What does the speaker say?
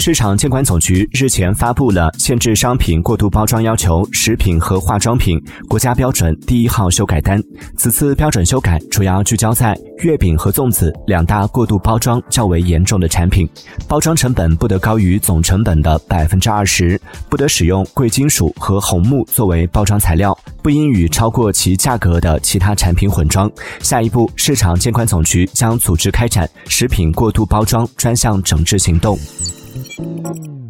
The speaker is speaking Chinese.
市场监管总局日前发布了限制商品过度包装要求食品和化妆品国家标准第一号修改单。此次标准修改主要聚焦在月饼和粽子两大过度包装较为严重的产品，包装成本不得高于总成本的百分之二十，不得使用贵金属和红木作为包装材料，不应与超过其价格的其他产品混装。下一步，市场监管总局将组织开展食品过度包装专项整治行动。Música